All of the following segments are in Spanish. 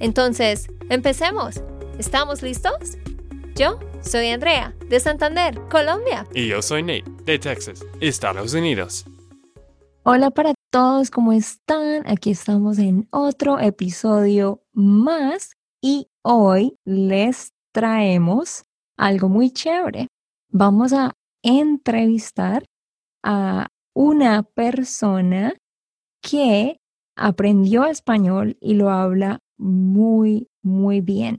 Entonces, empecemos. ¿Estamos listos? Yo soy Andrea, de Santander, Colombia. Y yo soy Nate, de Texas, Estados Unidos. Hola para todos, ¿cómo están? Aquí estamos en otro episodio más y hoy les traemos algo muy chévere. Vamos a entrevistar a una persona que aprendió español y lo habla muy, muy bien.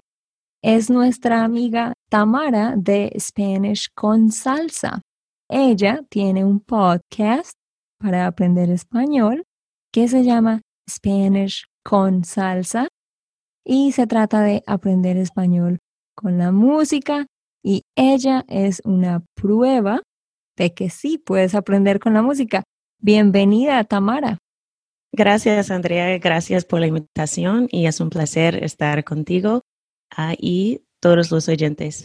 Es nuestra amiga Tamara de Spanish con Salsa. Ella tiene un podcast para aprender español que se llama Spanish con Salsa y se trata de aprender español con la música y ella es una prueba de que sí puedes aprender con la música. Bienvenida, Tamara. Gracias, Andrea. Gracias por la invitación y es un placer estar contigo uh, y todos los oyentes.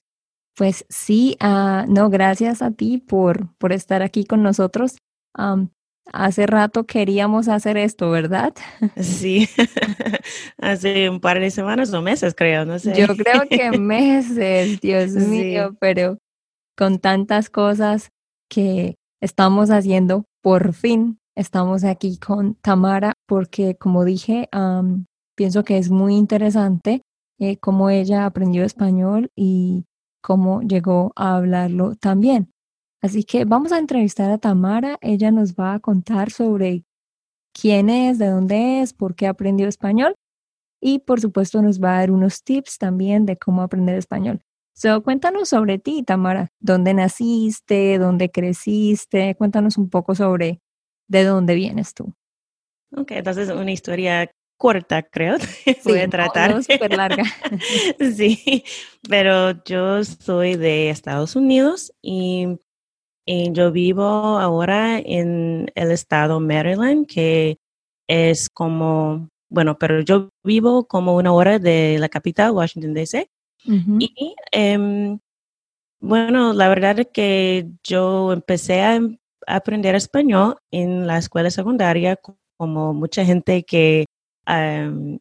Pues sí, uh, no, gracias a ti por, por estar aquí con nosotros. Um, Hace rato queríamos hacer esto, ¿verdad? Sí, hace un par de semanas o meses, creo, no sé. Yo creo que meses, Dios mío, pero con tantas cosas que estamos haciendo, por fin estamos aquí con Tamara porque, como dije, pienso que es muy interesante eh, cómo ella aprendió español y cómo llegó a hablarlo también. Así que vamos a entrevistar a Tamara. Ella nos va a contar sobre quién es, de dónde es, por qué aprendió español y por supuesto nos va a dar unos tips también de cómo aprender español. So, cuéntanos sobre ti, Tamara. ¿Dónde naciste? ¿Dónde creciste? Cuéntanos un poco sobre de dónde vienes tú. Ok, entonces una historia corta, creo. Voy a tratar. No, larga. sí, pero yo soy de Estados Unidos y y yo vivo ahora en el estado Maryland, que es como, bueno, pero yo vivo como una hora de la capital, Washington, D.C. Y em, bueno, la verdad es que yo empecé a, aprender español en la escuela secundaria, como mucha gente que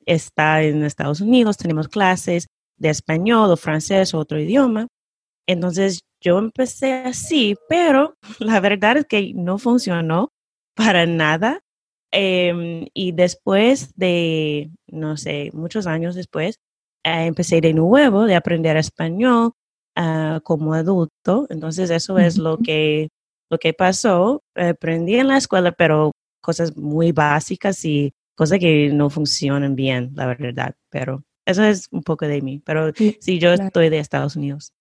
está en Estados Unidos, tenemos clases de español o francés o otro idioma. Entonces yo empecé así, pero la verdad es que no funcionó para nada. Em, y después de, no sé, muchos años después, eh, empecé de nuevo de aprender español uh, como adulto. Entonces eso es lo que, lo que pasó. Aprendí en la escuela, pero cosas muy básicas y cosas que no funcionan bien, la verdad. Pero eso es un poco de mí. Pero sí, yo estoy de Estados Unidos.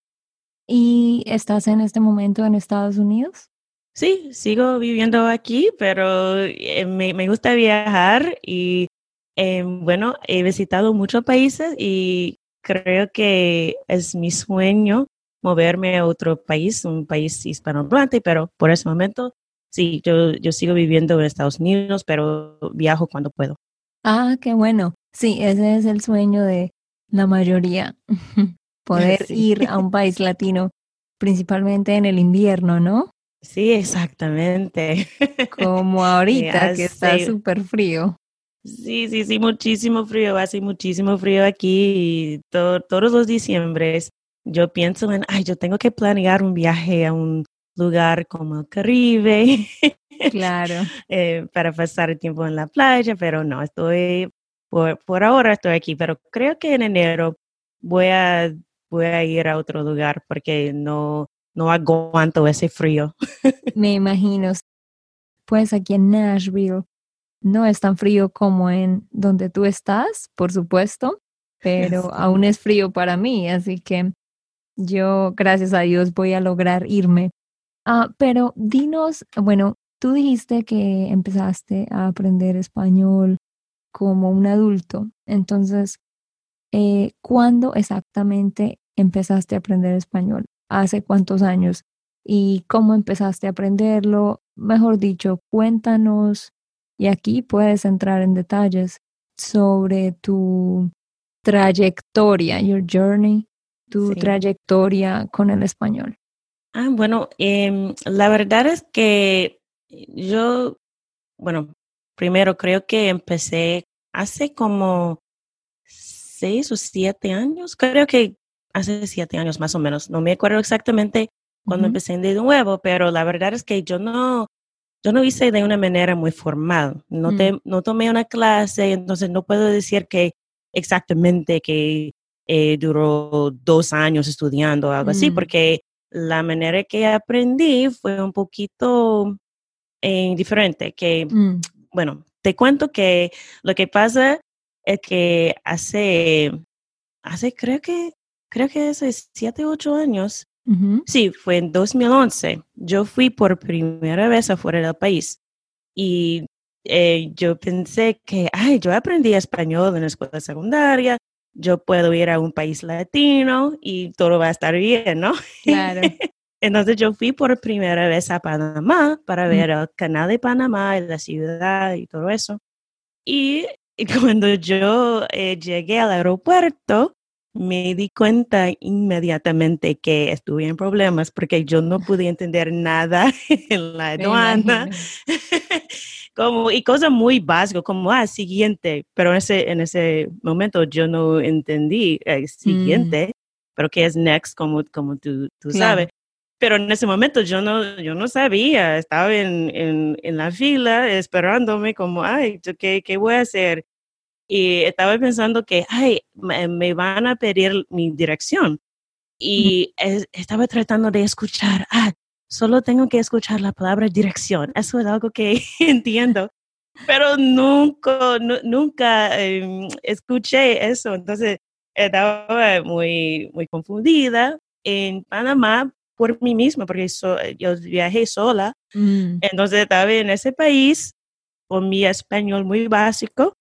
¿Y estás en este momento en Estados Unidos? Sí, sigo viviendo aquí, pero eh, me, me, gusta viajar y eh, bueno, he visitado muchos países y creo que es mi sueño moverme a otro país, un país hispanohablante, pero por ese momento sí, yo, yo sigo viviendo en Estados Unidos, pero viajo cuando puedo. Ah, qué bueno. Sí, ese es el sueño de la mayoría. poder ir a un país latino, principalmente en el invierno, ¿no? Sí, exactamente. Como ahorita, que está súper frío. Sí, sí, sí, muchísimo frío, hace muchísimo frío aquí y todos los diciembres yo pienso en, ay, yo tengo que planear un viaje a un lugar como el Caribe. Claro. eh, para pasar el tiempo en la playa, pero no, estoy, por, por ahora estoy aquí, pero creo que en enero voy a voy a ir a otro lugar porque no, no aguanto ese frío. Me imagino. Pues aquí en Nashville no es tan frío como en donde tú estás, por supuesto, pero aún es frío para mí, así que yo, gracias a Dios, voy a lograr irme. Ah, pero dinos, bueno, tú dijiste que empezaste a aprender español como un adulto, entonces, eh, ¿cuándo exactamente empezaste a aprender español? ¿Hace cuántos años? ¿Y cómo empezaste a aprenderlo? Mejor dicho, cuéntanos, y aquí puedes entrar en detalles sobre tu trayectoria, your journey, tu trayectoria con el español. Ah, bueno, em, la verdad es que yo, bueno, primero creo que empecé hace como seis o siete años, creo que hace siete años más o menos, no me acuerdo exactamente cuando empecé de nuevo, pero la verdad es que yo no, yo no hice de una manera muy formal, no, te, mm. no tomé una clase, entonces no puedo decir que exactamente que eh, duró dos años estudiando algo así, mm. porque la manera que aprendí fue un poquito eh, diferente, que, mm. bueno, te cuento que lo que pasa es que hace, hace creo que, creo que hace siete, ocho años, sí, fue en 2011, yo fui por primera vez afuera del país y eh, yo pensé que, ay, yo aprendí español en la escuela secundaria, yo puedo ir a un país latino y todo va a estar bien, ¿no? Claro. Entonces yo fui por primera vez a Panamá para ver el canal de Panamá y la ciudad y todo eso. Y, cuando yo eh, llegué al aeropuerto, me di cuenta inmediatamente que estuve en problemas porque yo no pude entender nada en la aduana. Como, y cosas muy básicas, como, ah, siguiente, pero en ese, en ese momento yo no entendí eh, mm. siguiente, pero que es next, como, como tú, tú sabes. Pero en ese momento yo no, yo no sabía, estaba en, en, en la fila esperándome como, ay, ¿qué, ¿qué voy a hacer? Y estaba pensando que, ay, me, van a pedir mi dirección. Y estaba tratando de escuchar, ah, solo tengo que escuchar la palabra dirección. Eso es algo que entiendo. Pero nunca, nunca em, escuché eso. Entonces estaba muy, muy confundida. En Panamá por mí misma, porque yo viajé sola. Mm. Entonces estaba en ese país con mi español muy básico.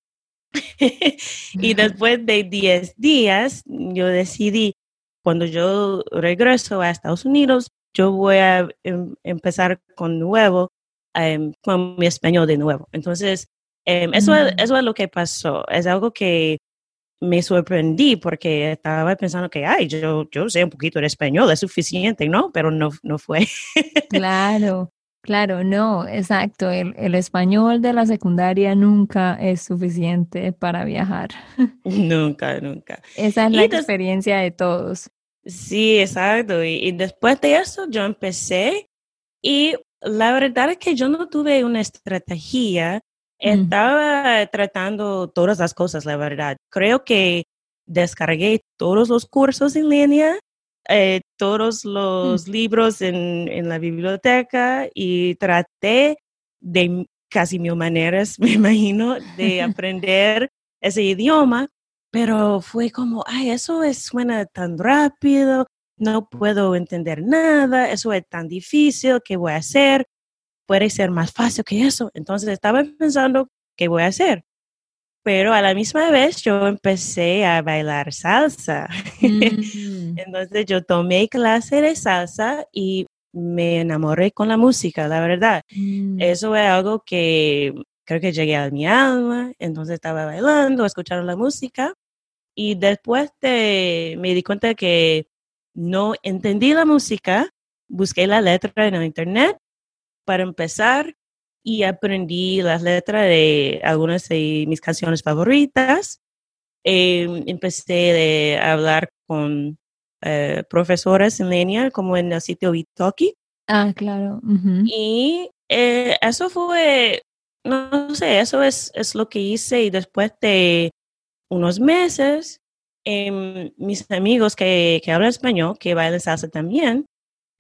y después de 10 días, yo decidí, cuando yo regreso a Estados Unidos, yo voy a em, empezar con nuevo, em, con mi español de nuevo. Entonces, em, eso, mm. eso es lo que pasó. Es algo que me sorprendí porque estaba pensando que, ay, yo, yo sé un poquito de español, es suficiente, ¿no? Pero no, no fue. claro, claro, no, exacto. El, el, español de la secundaria nunca es suficiente para viajar. Nunca, nunca. Esa es la experiencia de todos. Sí, exacto. Y, y después de eso yo empecé y la verdad es que yo no tuve una estrategia estaba tratando todas las cosas, la verdad. Creo que descargué todos los cursos en línea, eh, todos mm. los libros en, en, la biblioteca y traté de casi mil maneras, me imagino, de aprender ese idioma, pero fue como, ay, eso es, suena tan rápido, no puedo entender nada, eso es tan difícil, ¿qué voy a hacer? puede ser más fácil que eso. Entonces estaba pensando, ¿qué voy a hacer? Pero a la misma vez yo empecé a bailar salsa. Mm. Entonces yo tomé clase de salsa y me enamoré con la música, la verdad. Mm. Eso es algo que creo que llegué a mi alma. Entonces estaba bailando, escuchando la música. Y después de, me di cuenta que no entendí la música, busqué la letra en el internet para empezar y aprendí las letras de algunas de mis canciones favoritas. Em, empecé a hablar con eh, profesores en línea, como en el sitio Italki. Ah, claro. Y eh, eso fue, no sé, eso es, es lo que hice y después de unos meses, em, mis amigos que, que hablan español, que bailan salsa también,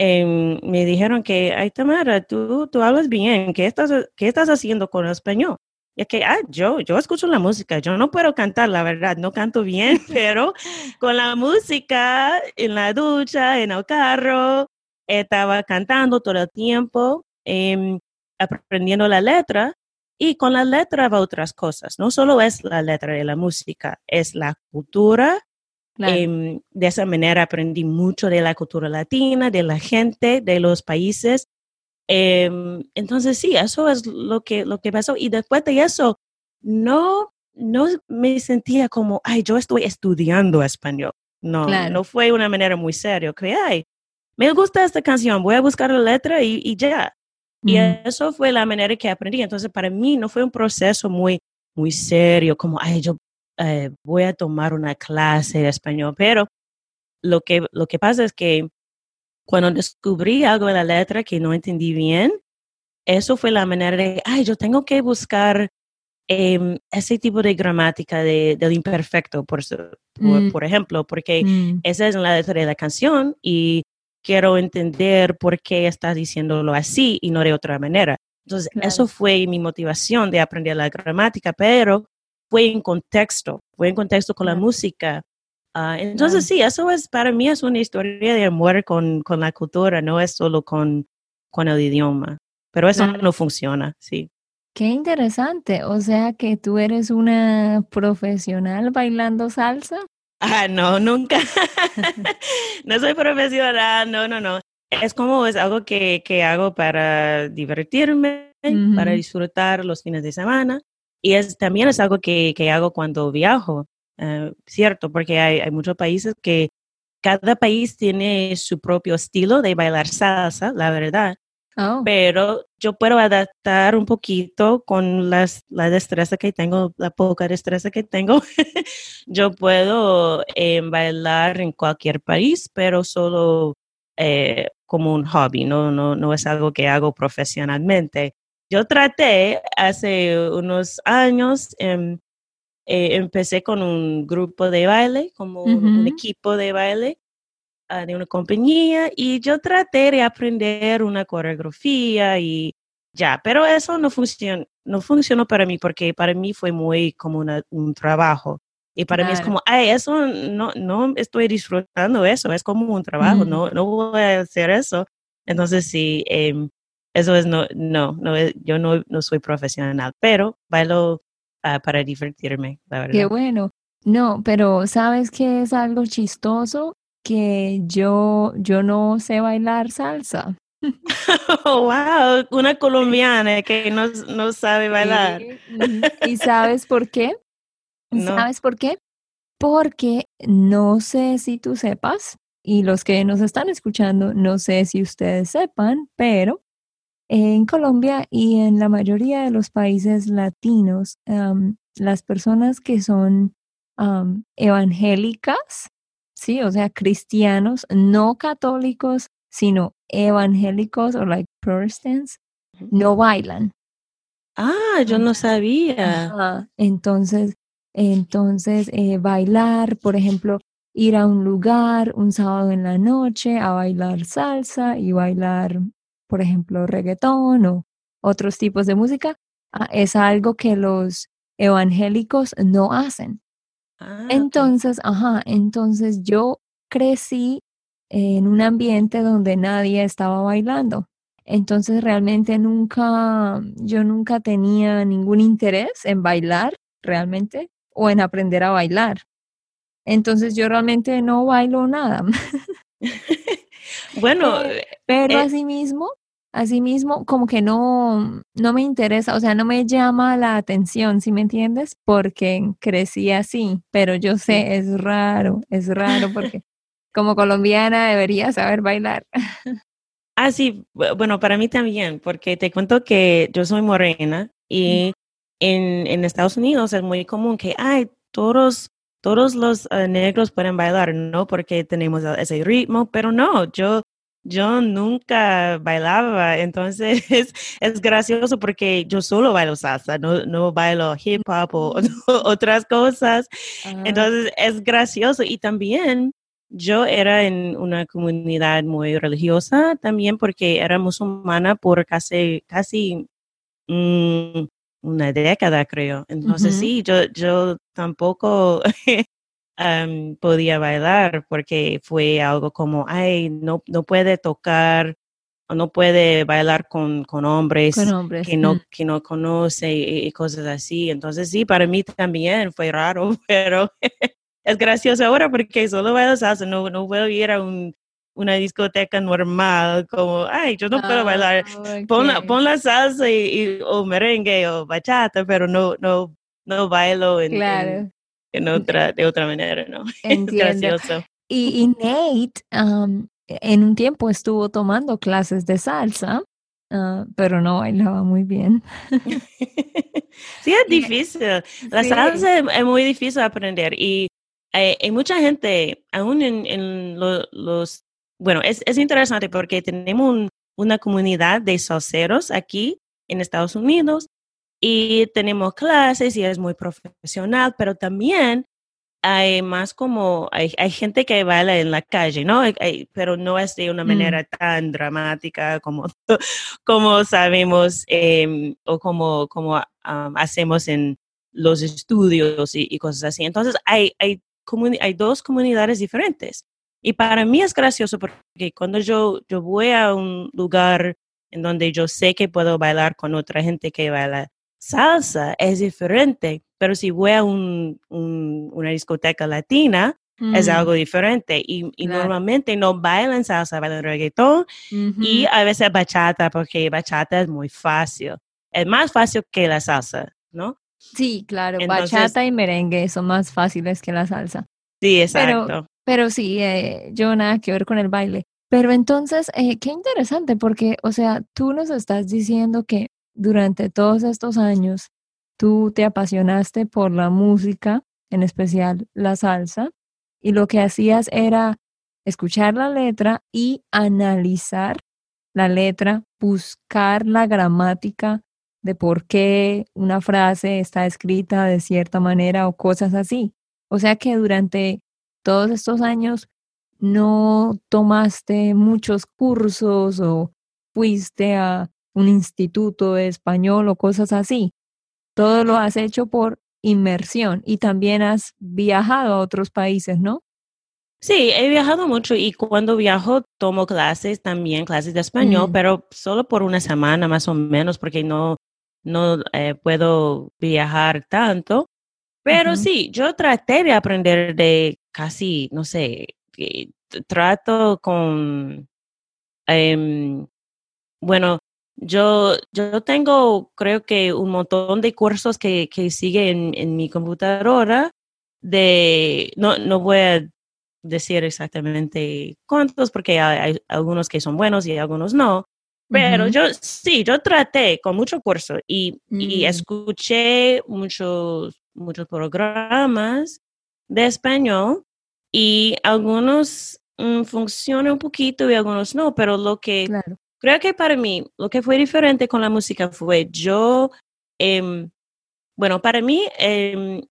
Em, me dijeron que, ay, Tamara, tú, tú hablas bien, ¿qué estás, qué estás haciendo con el español? Y es que, ah, yo, yo escucho la música, yo no puedo cantar, la verdad, no canto bien, pero con la música en la ducha, en el carro, estaba cantando todo el tiempo, em, aprendiendo la letra Y con la letra va otras cosas. No solo es la letra de la música, es la cultura. Em, de esa manera aprendí mucho de la cultura latina, de la gente, de los países. Em, entonces sí, eso es lo que, lo que pasó. Y después de eso, no, no me sentía como, ay, yo estoy estudiando español. No, no fue una manera muy seria. Que, ay, me gusta esta canción, voy a buscar la letra y, y ya. Y eso fue la manera que aprendí. Entonces, para mí no fue un proceso muy, muy serio, como, ay, yo eh, voy a tomar una clase de español. Pero lo que, lo que pasa es que cuando descubrí algo de la letra que no entendí bien, eso fue la manera de, ay, yo tengo que buscar eh, ese tipo de gramática de, del imperfecto, por, por, mm. por ejemplo, porque mm. esa es la letra de la canción y quiero entender por qué estás diciéndolo así y no de otra manera. Entonces, eso fue mi motivación de aprender la gramática, pero fue en contexto, fue en contexto con la música. Ah, entonces, sí, eso es, para mí es una historia de amor con, con la cultura, no es solo con, con el idioma. Pero eso no funciona, sí. Qué interesante. O sea que tú eres una profesional bailando salsa. Ah, no, nunca. no soy profesional, no, no, no. Es como es algo que, que hago para divertirme, para disfrutar los fines de semana. Y es, también es algo que, que hago cuando viajo, eh, ¿cierto? Porque hay, hay muchos países que cada país tiene su propio estilo de bailar salsa, la verdad. Oh. Pero yo puedo adaptar un poquito con las, la destreza que tengo, la poca destreza que tengo. yo puedo eh, bailar en cualquier país, pero solo eh, como un hobby, no, no, no es algo que hago profesionalmente. Yo traté hace unos años, em, eh, empecé con un grupo de baile, como un equipo de baile, Ah, de una compañía y yo traté de aprender una coreografía y ya, pero eso no funcionó, no funcionó para mí porque para mí fue muy como un trabajo. Y para mí es como, ay, eso no, no estoy disfrutando eso, es como un trabajo, no, no voy a hacer eso. Entonces, sí, em, eso es, no, no, no yo no, no soy profesional, pero bailo ah, para divertirme, la verdad. Qué bueno. No, pero ¿sabes qué es algo chistoso? Que yo, yo no sé bailar salsa. wow, una colombiana que no, no sabe bailar. ¿Y sabes por qué? ¿Sabes por qué? Porque no sé si tú sepas, y los que nos están escuchando, no sé si ustedes sepan, pero en Colombia y en la mayoría de los países latinos, las personas que son evangélicas sí, o sea, cristianos, no católicos, sino evangélicos o like Protestants, no bailan. Ah, yo no sabía. Entonces, entonces eh, bailar, por ejemplo, ir a un lugar un sábado en la noche a bailar salsa y bailar, por ejemplo, reggaetón o otros tipos de música, ah, es algo que los evangélicos no hacen. Ah, entonces, ajá, entonces yo crecí en un ambiente donde nadie estaba bailando. Entonces realmente nunca, yo nunca tenía ningún interés en bailar realmente o en aprender a bailar. Entonces yo realmente no bailo nada. bueno, pero, eh, así mismo Asimismo, como que no, no me interesa, o sea, no me llama la atención, ¿sí me entiendes? Porque crecí así, pero yo sé, es raro, es raro porque como colombiana debería saber bailar. Ah, sí, bueno, para mí también, porque te cuento que yo soy morena y en, en Estados Unidos es muy común que, ay, todos, todos los eh, negros pueden bailar, ¿no? Porque tenemos ese ritmo, pero no, yo yo nunca bailaba, entonces es, gracioso porque yo solo bailo salsa, no, no bailo hip hop o, otras cosas. Entonces es gracioso y también yo era en una comunidad muy religiosa también porque era musulmana por casi, casi mm, una década, creo. Entonces sí, yo, yo tampoco podía bailar porque fue algo como, ay, no, no puede tocar no puede bailar con, con hombres, Con hombres. que no, mm. que no conoce y, y cosas así. Entonces sí, para mí también fue raro, pero es gracioso ahora porque solo bailo salsa, no, no puedo ir a un, una discoteca normal como, ay, yo no puedo bailar. Ah, Pon la, pon la salsa y, y- o merengue o bachata, pero no, no, no bailo en- Claro, en otra, de otra manera, ¿no? Es entiendo. gracioso. Y, y Nate en un tiempo estuvo tomando clases de salsa, ah, pero no bailaba muy bien. Sí, es difícil. La Sí. salsa es, es muy difícil aprender y eh, hay mucha gente, aún en, en lo- los, bueno, es, es interesante porque tenemos un- una comunidad de salseros aquí en Estados Unidos y tenemos clases y es muy profesional, pero también hay más como, hay, hay gente que baila en la calle, ¿no? Hay- pero no es de una Mm. manera tan dramática como, como sabemos em, o como, como am, hacemos en los estudios y, y cosas así. Entonces, hay, hay, hay dos comunidades diferentes. Y para mí es gracioso porque cuando yo, yo voy a un lugar en donde yo sé que puedo bailar con otra gente que baila salsa, es diferente. Pero si voy a un, un- una discoteca latina, es Mm, algo diferente. Y, y Claro. normalmente no bailan salsa, bailan reggaetón y a veces bachata, porque bachata es muy fácil. Es más fácil que la salsa, ¿no? Sí, claro, Entonces- bachata y merengue son más fáciles que la salsa. Sí, Pero- exacto. Pero sí, eh, yo nada que ver con el baile. Pero entonces, eh, qué interesante, porque, o sea, tú nos estás diciendo que durante todos estos años tú te apasionaste por la música, en especial la salsa, y lo que hacías era escuchar la letra y analizar la letra, buscar la gramática de por qué una frase está escrita de cierta manera o cosas así. O sea que durante todos estos años no tomaste muchos cursos o fuiste a un instituto de español o cosas así. Todo lo has hecho por inmersión y también has viajado a otros países, ¿no? Sí, he viajado mucho y cuando viajo tomo clases también, clases de español, Mm. pero solo por una semana más o menos, porque no, no eh, puedo viajar tanto. Pero sí, yo traté de aprender de casi, no sé, trato con, em, bueno, yo, yo tengo creo que un montón de cursos que, que sigue en, en mi computadora de, no, no voy a decir exactamente cuántos porque hay, hay algunos que son buenos y algunos no, pero yo sí, yo traté con mucho curso y, y Mm. escuché muchos, muchos programas de español y algunos mm, funcionan un poquito y algunos no, pero lo que Claro. Creo que para mí lo que fue diferente con la música fue yo, em, bueno, para mí em,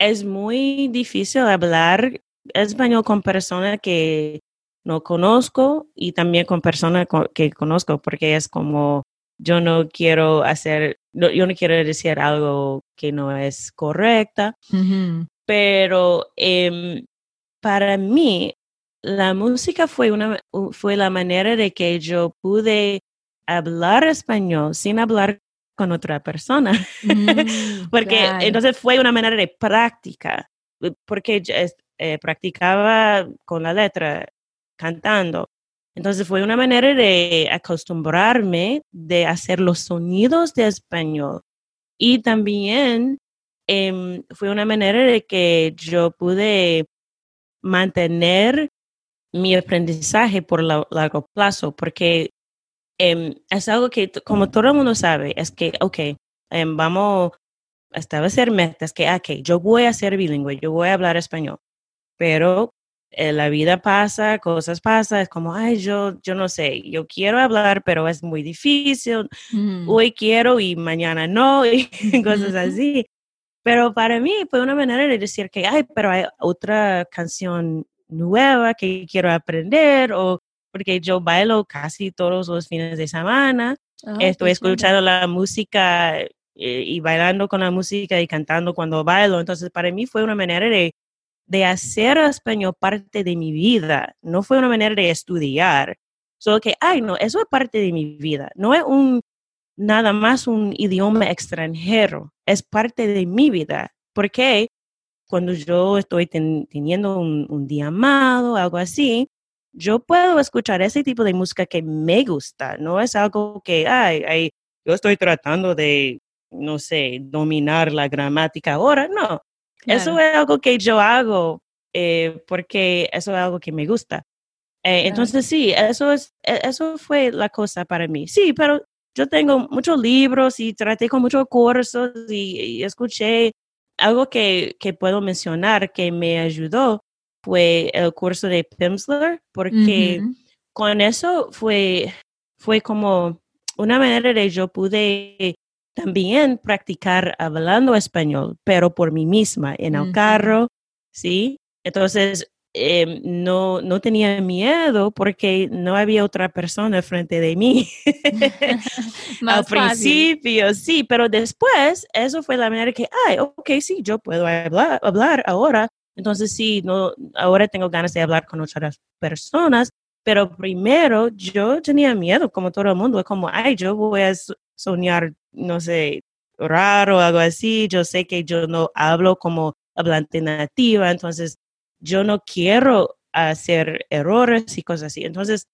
es muy difícil hablar español con personas que no conozco y también con personas que conozco porque es como yo no quiero hacer, no- yo no quiero decir algo que no es correcta, pero em, para mí la música fue una fue la manera de que yo pude hablar español sin hablar con otra persona. Mm, porque claro. entonces fue una manera de práctica eh, porque eh, practicaba con la letra cantando. Entonces fue una manera de acostumbrarme de hacer los sonidos de español. Y también em, fue una manera de que yo pude mantener mi aprendizaje por la- largo plazo, porque em, es algo que, como todo el mundo sabe, es que, ok, em, vamos a establecer metas, que, ok, yo voy a ser bilingüe, yo voy a hablar español, pero eh, la vida pasa, cosas pasan, es como, ay, yo, yo no sé, yo quiero hablar, pero es muy difícil, Mm. hoy quiero y mañana no, y cosas así. Pero para mí fue una manera de decir que, ay, pero hay otra canción nueva que quiero aprender, o porque yo bailo casi todos los fines de semana, Ah, estoy escuchando la música eh, y bailando con la música y cantando cuando bailo. Entonces, para mí fue una manera de, de hacer español parte de mi vida, no fue una manera de estudiar, Solo que, ay, no, eso es parte de mi vida. No es un, nada más un idioma extranjero, es parte de mi vida. Porque cuando yo estoy teniendo un, un día amado, algo así, yo puedo escuchar ese tipo de música que me gusta, no es algo que, ay, ay, yo estoy tratando de, no sé, dominar la gramática ahora, no. Eso es algo que yo hago eh, porque eso es algo que me gusta. Eh, entonces, sí, eso, es, e, eso fue la cosa para mí. Sí, pero yo tengo muchos libros y traté con muchos cursos y, escuché algo que, que, puedo mencionar que me ayudó fue el curso de Pimsleur, porque con eso fue, fue como una manera de yo pude también practicar hablando español, pero por mí misma, en el carro, ¿sí? Entonces, em, no, no tenía miedo porque no había otra persona frente de mí. Al principio, sí, pero después, eso fue la manera que, ay, ok, sí, yo puedo hablar, hablar ahora. Entonces, sí, no, ahora tengo ganas de hablar con otras personas, pero primero yo tenía miedo, como todo el mundo, es como, ay, yo voy a soñar, no sé, raro o algo así, yo sé que yo no hablo como hablante nativa, entonces yo no quiero hacer errores y cosas así. Entonces,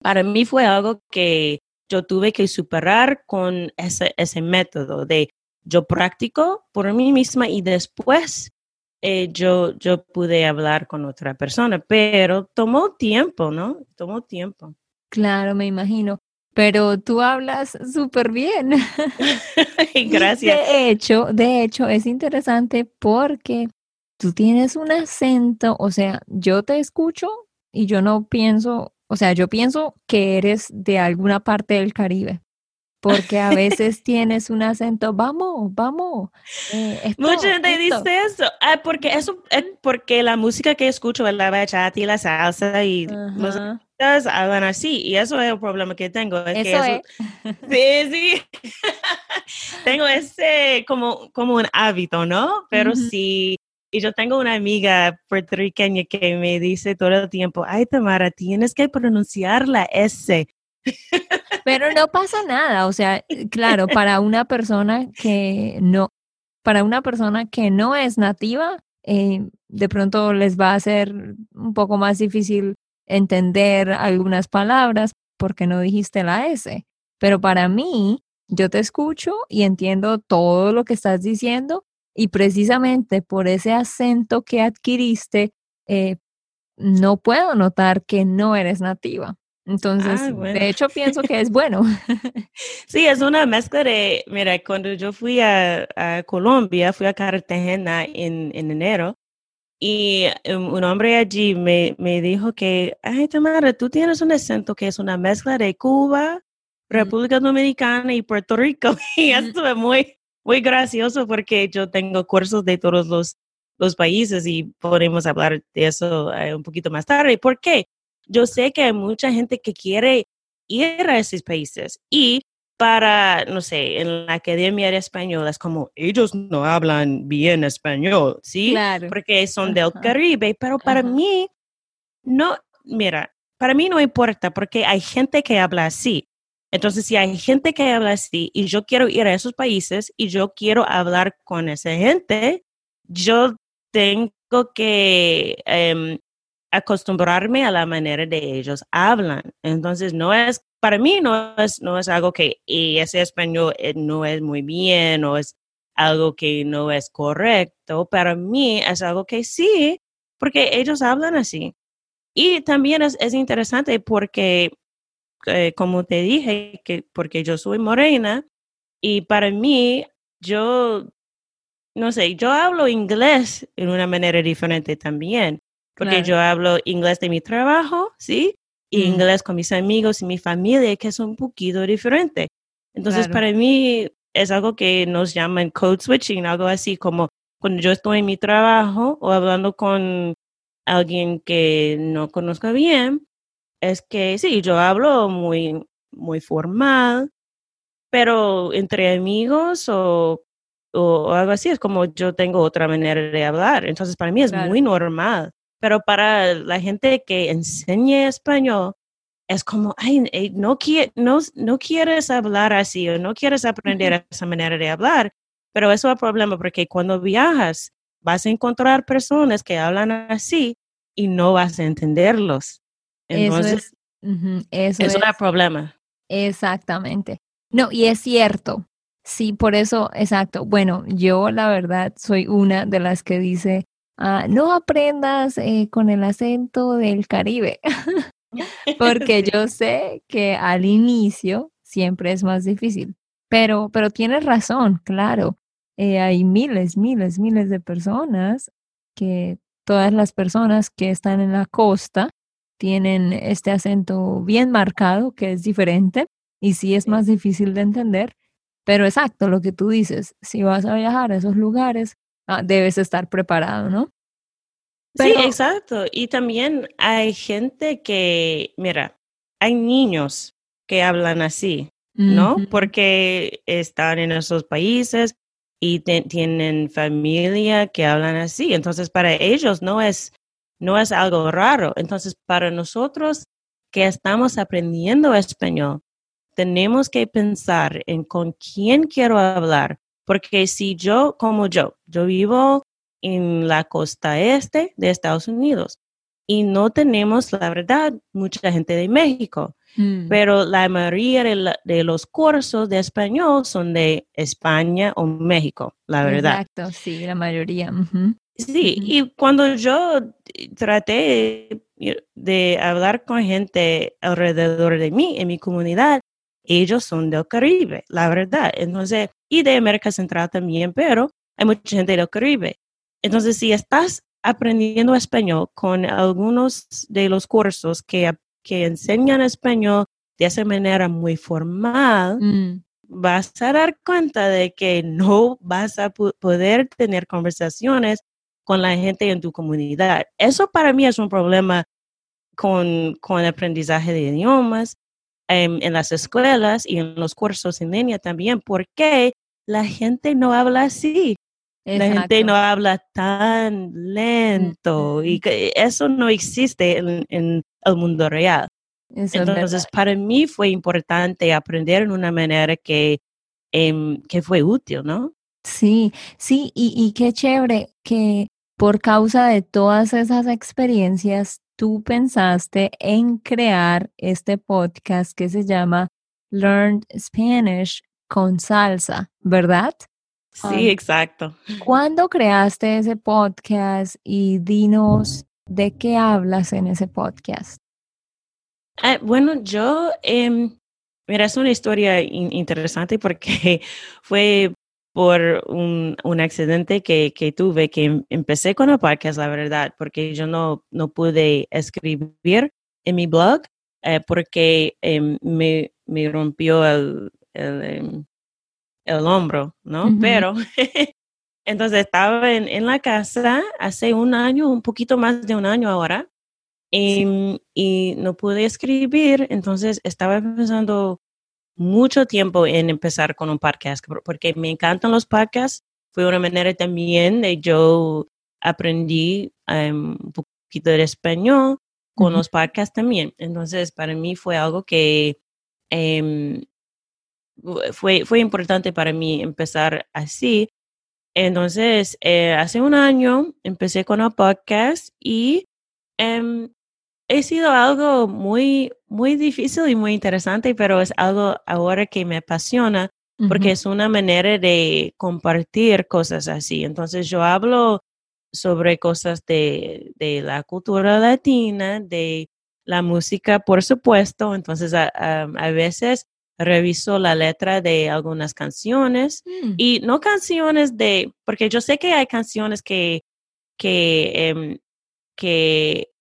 para mí fue algo que yo tuve que superar con ese, ese método de yo practico por mí misma y después eh, yo, yo pude hablar con otra persona, pero tomó tiempo, ¿no? Tomó tiempo. Claro, me imagino. Pero tú hablas súper bien. Gracias. De hecho, de hecho, es interesante porque tú tienes un acento, o sea, yo te escucho y yo no pienso, o sea, yo pienso que eres de alguna parte del Caribe porque a veces tienes un acento, vamos, vamos. Eh, Mucha gente dice eso, ah, porque eso es porque la música que escucho es la bachata y la salsa y los hablan así y eso es el problema que tengo. Es eso que es. sí, sí. tengo ese como, como un hábito, ¿no? Pero sí. Y yo tengo una amiga puertorriqueña que me dice todo el tiempo, ay Tamara, tienes que pronunciar la S pero no pasa nada, o sea, claro, para una persona que no, para una persona que no es nativa, eh, de pronto les va a ser un poco más difícil entender algunas palabras porque no dijiste la S. Pero para mí, yo te escucho y entiendo todo lo que estás diciendo y precisamente por ese acento que adquiriste, eh, no puedo notar que no eres nativa. Entonces, ah, de hecho, pienso que es bueno. sí, es una mezcla de, mira, cuando yo fui a, Colombia, fui a Cartagena en, enero, y um, un hombre allí me, me, dijo que, ay, Tamara, tú tienes un acento que es una mezcla de Cuba, República Dominicana y Puerto Rico. Y esto es muy, muy gracioso porque yo tengo cursos de todos los, los países y podemos hablar de eso eh, un poquito más tarde. ¿Por qué? yo sé que hay mucha gente que quiere ir a esos países y para, no sé, en la Academia de Español es como, ellos no hablan bien español, ¿sí? Claro. Porque son del Caribe, pero para mí, no, mira, para mí no importa porque hay gente que habla así. Entonces, si hay gente que habla así y yo quiero ir a esos países y yo quiero hablar con esa gente, yo tengo que em, acostumbrarme a la manera de ellos hablan. Entonces, no es, para mí no es, no es algo que y ese español eh, no es muy bien o es algo que no es correcto. Para mí es algo que sí, porque ellos hablan así. Y también es, es interesante porque, eh, como te dije, que porque yo soy morena y para mí, yo, no sé, yo hablo inglés en una manera diferente también porque yo hablo inglés de mi trabajo, ¿sí? Y inglés con mis amigos y mi familia, que es un poquito diferente. Entonces, para mí es algo que nos llaman code switching, algo así como cuando yo estoy en mi trabajo o hablando con alguien que no conozco bien, es que sí, yo hablo muy, muy formal, pero entre amigos o, o algo así es como yo tengo otra manera de hablar. Entonces, para mí es muy normal pero para la gente que enseña español, es como, ay, eh, no, no, no quieres hablar así o no quieres aprender esa manera de hablar, pero eso es el problema porque cuando viajas vas a encontrar personas que hablan así y no vas a entenderlos. Entonces, eso es, un problema. Exactamente. No, y es cierto. Sí, por eso, exacto. Bueno, yo la verdad soy una de las que dice, ah, no aprendas eh, con el acento del Caribe, porque yo sé que al inicio siempre es más difícil. Pero, pero tienes razón, claro. Eh, hay miles, miles, miles de personas que todas las personas que están en la costa tienen este acento bien marcado, que es diferente y sí es más difícil de entender. Pero exacto, lo que tú dices, si vas a viajar a esos lugares, ah, debes estar preparado, ¿no? sí, exacto. Y también hay gente que, mira, hay niños que hablan así, ¿no? Porque están en esos países y tienen familia que hablan así. Entonces, para ellos no es, no es algo raro. Entonces, para nosotros que estamos aprendiendo español, tenemos que pensar en con quién quiero hablar. Porque si yo, como yo, yo vivo en la costa este de Estados Unidos y no tenemos, la verdad, mucha gente de México. Mm. Pero la mayoría de, los cursos de español son de España o México, la verdad. Exacto, sí, la mayoría. Sí, y cuando yo traté de hablar con gente alrededor de mí, en mi comunidad, ellos son del Caribe, la verdad. Entonces, y de América Central también, pero hay mucha gente del Caribe. Entonces, si estás aprendiendo español con algunos de los cursos que que enseñan español de esa manera muy formal, mm. vas a dar cuenta de que no vas a poder tener conversaciones con la gente en tu comunidad. Eso para mí es un problema con, con el aprendizaje de idiomas en, en las escuelas y en los cursos en línea también, porque la gente no habla así. La gente no habla tan lento y que eso no existe en, el mundo real. Entonces, para mí fue importante aprender en una manera que, em, que fue útil, ¿no? Sí, sí, y, y qué chévere que por causa de todas esas experiencias, tú pensaste en crear este podcast que se llama Learn Spanish con salsa, ¿verdad? Sí, exacto. ¿Cuándo creaste ese podcast y dinos de qué hablas en ese podcast? Ah, bueno, yo, eh, mira, es una historia interesante porque fue por un, un accidente que, que, tuve, que em, empecé con el podcast, la verdad, porque yo no, no pude escribir en mi blog eh, porque em, me, me rompió el, el el hombro, ¿no? Pero entonces estaba en, en, la casa hace un año, un poquito más de un año ahora, y, y, no pude escribir, entonces estaba pensando mucho tiempo en empezar con un podcast, porque me encantan los podcasts. Fue una manera también de yo aprendí um, un poquito de español con los podcasts también. Entonces, para mí fue algo que um, fue, fue importante para mí empezar así. Entonces, eh, hace un año empecé con un podcast y eh, he sido algo muy, muy difícil y muy interesante, pero es algo ahora que me apasiona porque es una manera de compartir cosas así. Entonces, yo hablo sobre cosas de, de la cultura latina, de la música, por supuesto. Entonces, a, a veces reviso la letra de algunas canciones mm. y no canciones de, porque yo sé que hay canciones que, que, em, que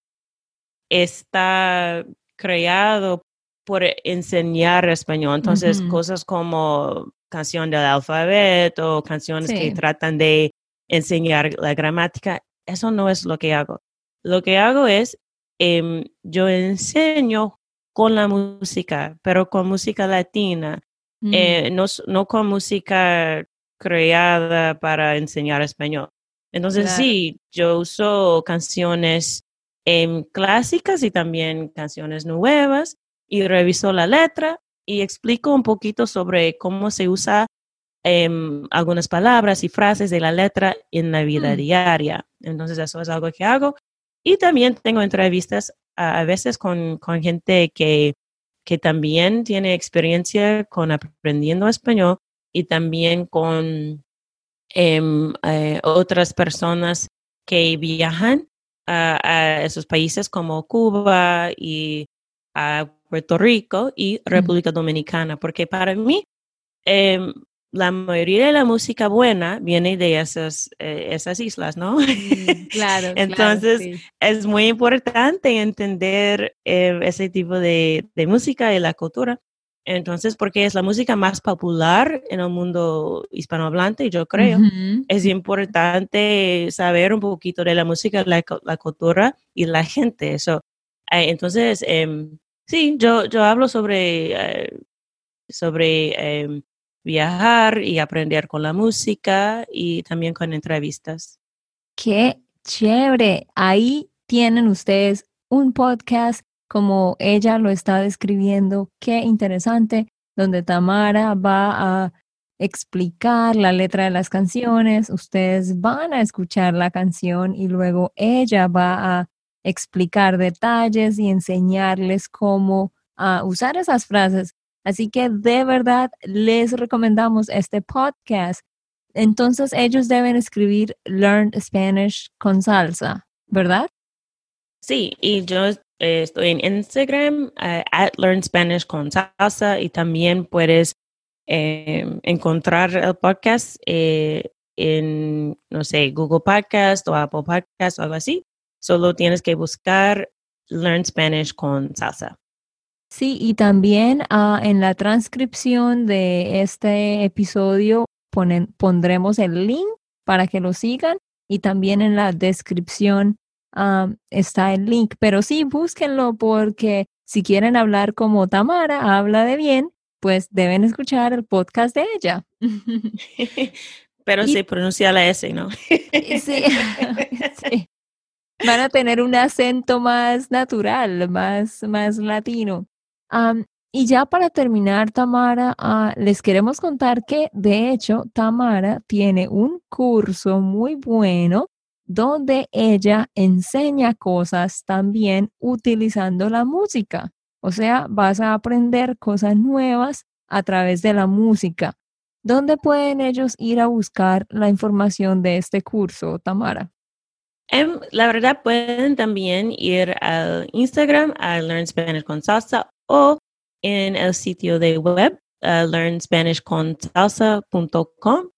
está creado por enseñar español. Entonces, cosas como canción del alfabeto, canciones que tratan de enseñar la gramática, eso no es lo que hago. Lo que hago es, em, yo enseño con la música, pero con música latina, eh, no, no, con música creada para enseñar español. Entonces sí, yo uso canciones em, clásicas y también canciones nuevas y reviso la letra y explico un poquito sobre cómo se usa em, algunas palabras y frases de la letra en la vida Mm. diaria. Entonces eso es algo que hago. Y también tengo entrevistas a, a veces con, con gente que, que también tiene experiencia con aprendiendo español y también con em, eh, otras personas que viajan a, esos países como Cuba y a Puerto Rico y República Dominicana, porque para mí em, la mayoría de la música buena viene de esas, eh, esas islas, ¿no? Mm, claro. Entonces, es muy importante entender eh, ese tipo de, de música y la cultura. Entonces, porque es la música más popular en el mundo hispanohablante, yo creo es importante saber un poquito de la música, la, cu- la cultura y la gente. Eso, eh, entonces, em, sí, yo, yo hablo sobre, eh, sobre em, viajar y aprender con la música y también con entrevistas. Qué chévere. Ahí tienen ustedes un podcast como ella lo está describiendo. Qué interesante, donde Tamara va a explicar la letra de las canciones. Ustedes van a escuchar la canción y luego ella va a explicar detalles y enseñarles cómo usar esas frases. Así que de verdad les recomendamos este podcast. Entonces ellos deben escribir Learn Spanish con salsa, ¿verdad? Sí, y yo eh, estoy en Instagram, eh, at Learn Spanish con salsa, y también puedes eh, encontrar el podcast en, no sé, Google Podcast o Apple Podcast o algo así. Solo tienes que buscar Learn Spanish con salsa. Sí, y también ah, en la transcripción de este episodio pondremos el link para que lo sigan y también en la descripción ah, está el link. Pero sí, búsquenlo porque si quieren hablar como Tamara habla de bien, pues deben escuchar el podcast de ella. Pero Y- se pronuncia la S, ¿no? Sí, sí. Van a tener un acento más natural, más, más latino. Am, y ya para terminar, Tamara, ah, les queremos contar que, de hecho, Tamara tiene un curso muy bueno donde ella enseña cosas también utilizando la música. O sea, vas a aprender cosas nuevas a través de la música. ¿Dónde pueden ellos ir a buscar la información de este curso, Tamara? Em, la verdad, pueden también ir al Instagram, a Learn Spanish con Salsa, o en el sitio de web, learnspanishconsalsa.com,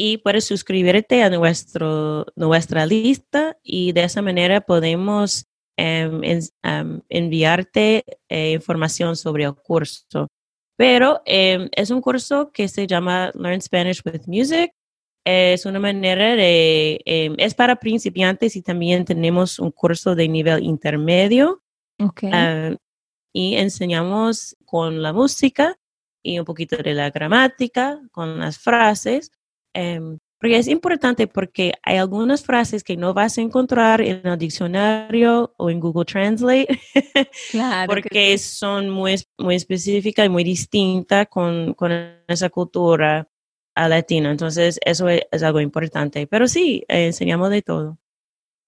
y puedes suscribirte a nuestro, nuestra lista y de esa manera podemos em, en- em, enviarte eh, información sobre el curso. Pero em, es un curso que se llama Learn Spanish with Music es una manera de, es para principiantes y también tenemos un curso de nivel intermedio Ok. ah, y enseñamos con la música y un poquito de la gramática, con las frases, em, porque es importante porque hay algunas frases que no vas a encontrar en el diccionario o en Google Translate claro. que porque son muy, muy específicas y muy distintas con, con esa cultura latina. Entonces, eso es, es algo importante. Pero sí, eh, enseñamos de todo.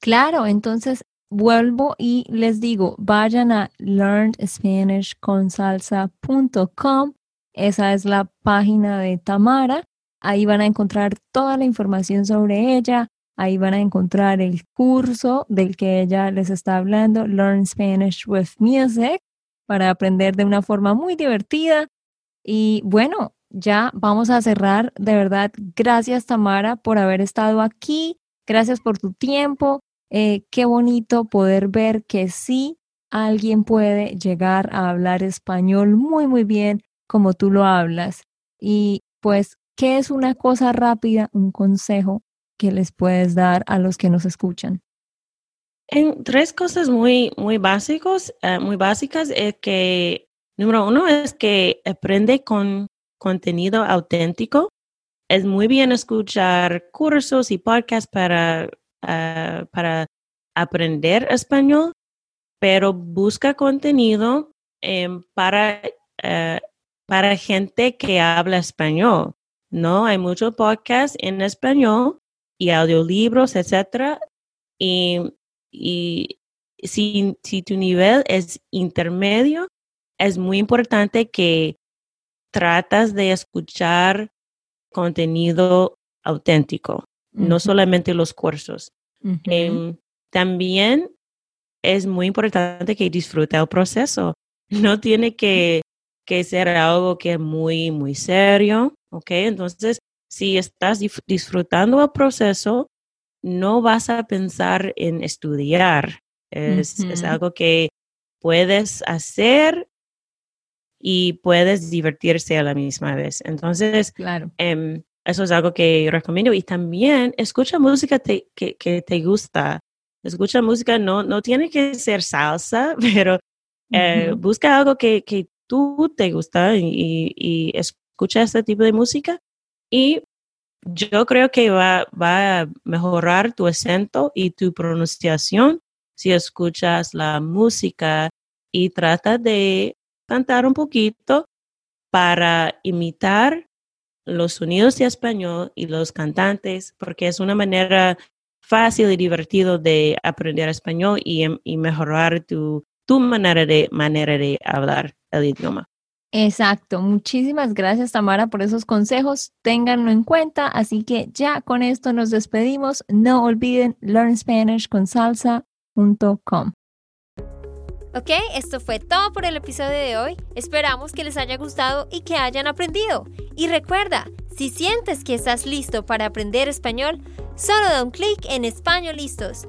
Claro, entonces vuelvo y les digo, vayan a learnspanishconsalsa.com. Esa es la página de Tamara. Ahí van a encontrar toda la información sobre ella. Ahí van a encontrar el curso del que ella les está hablando, Learn Spanish with Music, para aprender de una forma muy divertida. Y bueno, ya vamos a cerrar. De verdad, gracias Tamara por haber estado aquí. Gracias por tu tiempo. Eh, qué bonito poder ver que sí alguien puede llegar a hablar español muy, muy bien como tú lo hablas. Y pues, ¿qué es una cosa rápida, un consejo que les puedes dar a los que nos escuchan? En tres cosas muy, muy básicos, eh, muy básicas es que, número uno es que aprende con contenido auténtico. Es muy bien escuchar cursos y podcasts para, ah, para aprender español, pero busca contenido em, para, eh, para gente que habla español, ¿no? Hay muchos podcasts en español y audiolibros, etcétera. Y, y si, si tu nivel es intermedio, es muy importante que tratas de escuchar contenido auténtico, no solamente los cursos. Em, también es muy importante que disfrute el proceso. No tiene que, que ser algo que es muy, muy serio, ¿ok? Entonces, si estás disfrutando el proceso, no vas a pensar en estudiar. Es, es algo que puedes hacer y puedes divertirse a la misma vez. Entonces, claro. Em, eso es algo que recomiendo. Y también escucha música que, que te gusta. Escucha música, no, no tiene que ser salsa, pero eh, busca algo que, que tú te gusta y, y, escucha este tipo de música. Y yo creo que va, va a mejorar tu acento y tu pronunciación si escuchas la música y trata de cantar un poquito para imitar los sonidos de español y los cantantes, porque es una manera fácil y divertido de aprender español y, em, mejorar tu, tu manera, de, manera de hablar el idioma. Exacto. Muchísimas gracias, Tamara, por esos consejos. Ténganlo en cuenta. Así que ya con esto nos despedimos. No olviden learnspanishconsalsa.com. Ok, esto fue todo por el episodio de hoy. Esperamos que les haya gustado y que hayan aprendido. Y recuerda, si sientes que estás listo para aprender español, solo da un clic en Español Listos.